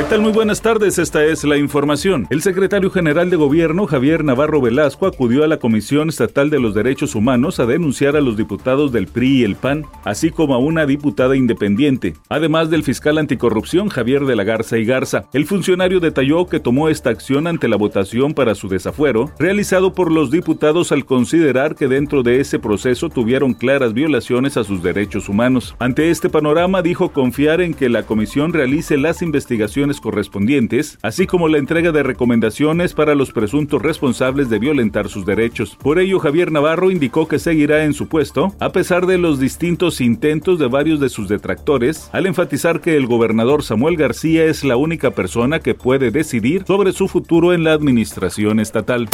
¿Qué tal? Muy buenas tardes, esta es la información. El secretario general de Gobierno, Javier Navarro Velasco, acudió a la Comisión Estatal de los Derechos Humanos a denunciar a los diputados del PRI y el PAN, así como a una diputada independiente, además del fiscal anticorrupción Javier de la Garza y Garza. El funcionario detalló que tomó esta acción ante la votación para su desafuero, realizado por los diputados al considerar que dentro de ese proceso tuvieron claras violaciones a sus derechos humanos. Ante este panorama, dijo confiar en que la comisión realice las investigaciones correspondientes, así como la entrega de recomendaciones para los presuntos responsables de violentar sus derechos. Por ello, Javier Navarro indicó que seguirá en su puesto, a pesar de los distintos intentos de varios de sus detractores, al enfatizar que el gobernador Samuel García es la única persona que puede decidir sobre su futuro en la administración estatal.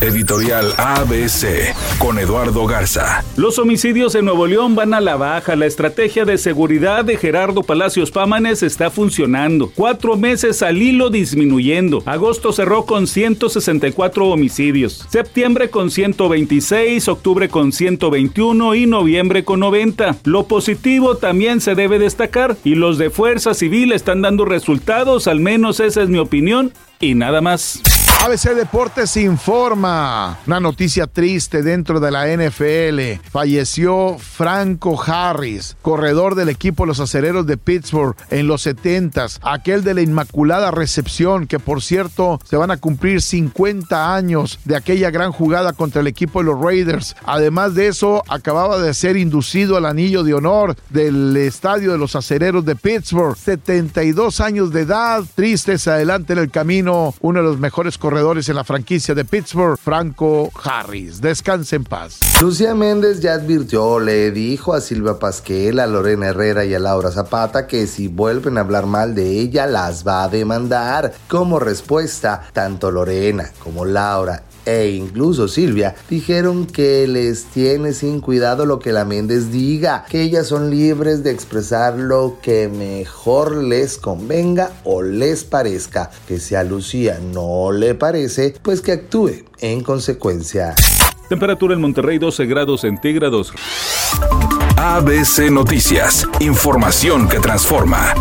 Editorial ABC con Eduardo Garza. Los homicidios en Nuevo León van a la baja. La estrategia de seguridad de Gerardo Palacios Pámanes está funcionando. Cuatro meses al hilo disminuyendo. Agosto cerró con 164 homicidios. Septiembre con 126, octubre con 121 y noviembre con 90. Lo positivo también se debe destacar y los de Fuerza Civil están dando resultados, al menos esa es mi opinión y nada más. ABC Deportes informa. Una noticia triste dentro de la NFL. Falleció Franco Harris, corredor del equipo Los Acereros de Pittsburgh en los 70s. Aquel de la Inmaculada Recepción, que por cierto se van a cumplir 50 años de aquella gran jugada contra el equipo de los Raiders. Además de eso, acababa de ser inducido al anillo de honor del estadio de los Acereros de Pittsburgh. 72 años de edad. Tristes adelante en el camino. Uno de los mejores corredores en la franquicia de Pittsburgh, Franco Harris. Descanse en paz. Lucía Méndez ya advirtió, le dijo a Silvia Pasquel, a Lorena Herrera y a Laura Zapata que si vuelven a hablar mal de ella las va a demandar. Como respuesta, tanto Lorena como Laura e incluso Silvia dijeron que les tiene sin cuidado lo que la Méndez diga, que ellas son libres de expresar lo que mejor les convenga o les parezca, que si a Lucía no le parece, pues que actúe en consecuencia. Temperatura en Monterrey 12 grados centígrados. ABC Noticias, información que transforma.